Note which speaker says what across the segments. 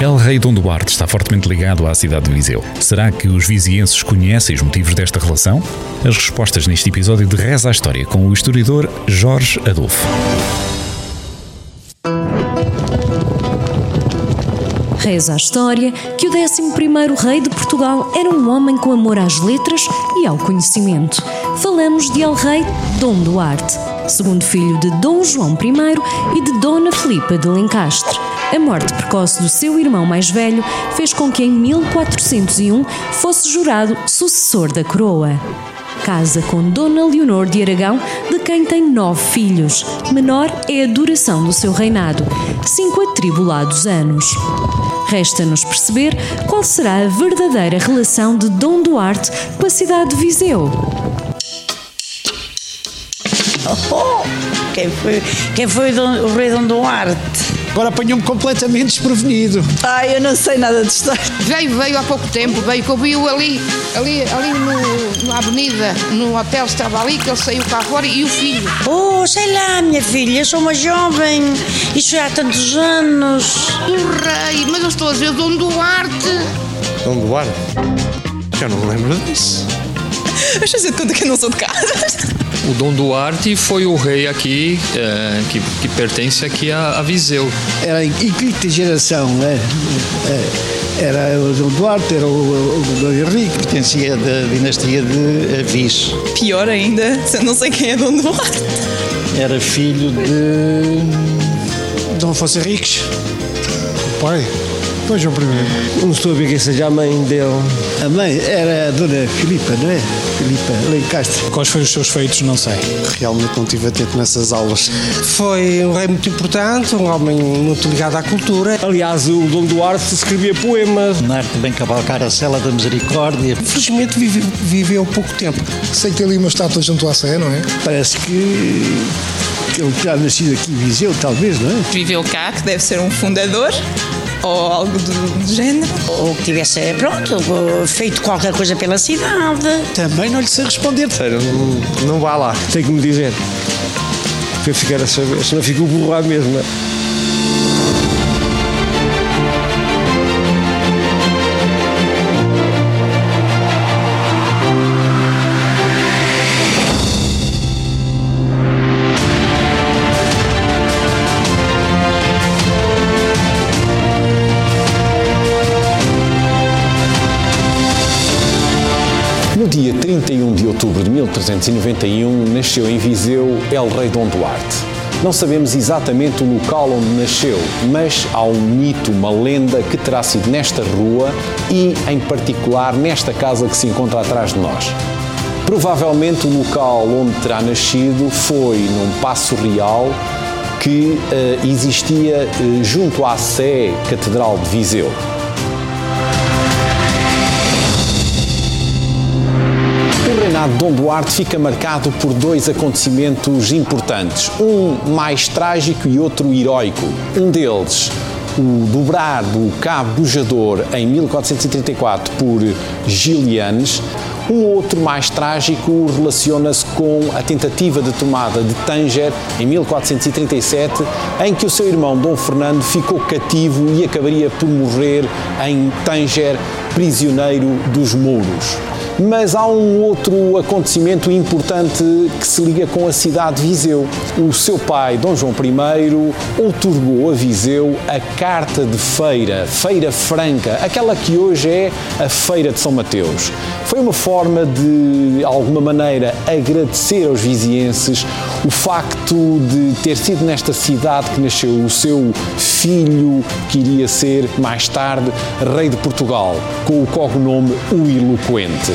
Speaker 1: El Rei Dom Duarte está fortemente ligado à cidade de Viseu. Será que os vizienses conhecem os motivos desta relação? As respostas neste episódio de Reza a História com o historiador Jorge Adolfo.
Speaker 2: Reza a história que o 11º rei de Portugal era um homem com amor às letras e ao conhecimento. Falamos de El Rei Dom Duarte, segundo filho de Dom João I e de Dona Filipa de Lencastre. A morte precoce do seu irmão mais velho fez com que em 1401 fosse jurado sucessor da coroa. Casa com Dona Leonor de Aragão, de quem tem nove filhos. Menor é a duração do seu reinado, cinco atribulados anos. Resta-nos perceber qual será a verdadeira relação de Dom Duarte com a cidade de Viseu.
Speaker 3: Oh, quem foi, quem foi o rei Dom Duarte?
Speaker 4: Agora apanhou-me completamente desprevenido.
Speaker 3: Ai, eu não sei nada de história.
Speaker 5: Veio, veio há pouco tempo, veio que eu vi ali, ali, ali no, na avenida, no hotel, estava ali, que ele saiu cá fora e o filho.
Speaker 3: Oh, sei lá, minha filha, eu sou uma jovem, isso já há tantos anos.
Speaker 5: O rei, mas eu estou a dizer Dom Duarte.
Speaker 6: Dom Duarte? Já não me lembro disso.
Speaker 7: Deixa eu de conta que eu não sou de casa.
Speaker 8: O Dom Duarte foi o rei aqui, é, que, que, pertence aqui a, a, Viseu.
Speaker 4: Era em quinta geração, né? Era o Dom Duarte, era o, o, o Dom Henrique.
Speaker 6: Pertencia da dinastia de Avis.
Speaker 7: Pior ainda, eu não sei quem é Dom Duarte.
Speaker 6: Era filho de
Speaker 4: Dom Afonso Henriques. O pai. Pois João I.
Speaker 9: Não estou a ver quem seja a mãe dele.
Speaker 4: A mãe era a Dona Filipa, não é? Filipa Lencastre.
Speaker 10: Quais foram os seus feitos, não sei.
Speaker 6: Realmente não tive atento nessas aulas.
Speaker 9: Foi um rei muito importante, um homem muito ligado à cultura. Aliás, o Dom Duarte escrevia poemas.
Speaker 6: Na arte bem cavalcar a cela da misericórdia.
Speaker 9: Felizmente viveu, viveu pouco tempo.
Speaker 4: Sei que tem ali uma estátua junto à Sé, não é? Parece que ele terá nascido aqui em Viseu, talvez, não é?
Speaker 7: Viveu cá, que deve ser um fundador ou algo do, do, género.
Speaker 3: Ou que tivesse, pronto, feito qualquer coisa pela cidade.
Speaker 4: Também não lhe sei responder.
Speaker 6: Sério, não, não vá lá.
Speaker 9: Tem que me dizer. Para ficar a saber, senão fico burro lá mesmo.
Speaker 11: No dia 31 de outubro de 1391 nasceu em Viseu El Rei Dom Duarte. Não sabemos exatamente o local onde nasceu, mas há um mito, uma lenda que terá sido nesta rua e, em particular, nesta casa que se encontra atrás de nós. Provavelmente o local onde terá nascido foi num passo real que uh, existia uh, junto à Sé Catedral de Viseu. Reinado de Dom Duarte fica marcado por dois acontecimentos importantes, um mais trágico e outro heroico. Um deles, o dobrar do Cabo Bujador em 1434 por Gilianes. Um outro mais trágico relaciona-se com a tentativa de tomada de Tanger em 1437, em que o seu irmão Dom Fernando ficou cativo e acabaria por morrer em Tanger, prisioneiro dos mouros. Mas há um outro acontecimento importante que se liga com a cidade de Viseu. O seu pai, Dom João I, outorgou a Viseu a carta de feira, Feira Franca, aquela que hoje é a Feira de São Mateus. Foi uma forma de, de alguma maneira, agradecer aos vizienses o facto de ter sido nesta cidade que nasceu o seu filho, que iria ser mais tarde rei de Portugal, com o cognome O Eloquente.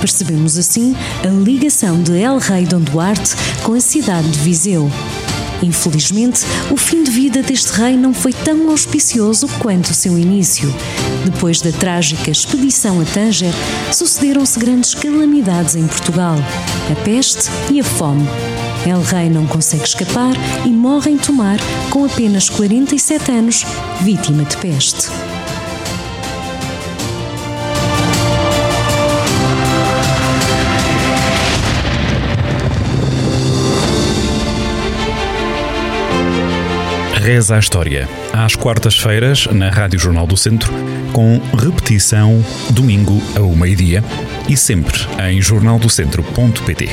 Speaker 2: Percebemos assim a ligação de El Rei Dom Duarte com a cidade de Viseu. Infelizmente, o fim de vida deste rei não foi tão auspicioso quanto o seu início. Depois da trágica expedição a Tanger, sucederam-se grandes calamidades em Portugal: a peste e a fome. El Rei não consegue escapar e morre em Tomar com apenas 47 anos, vítima de peste.
Speaker 11: Reza a História, às quartas-feiras, na Rádio Jornal do Centro, com repetição domingo ao meio-dia e sempre em jornaldocentro.pt.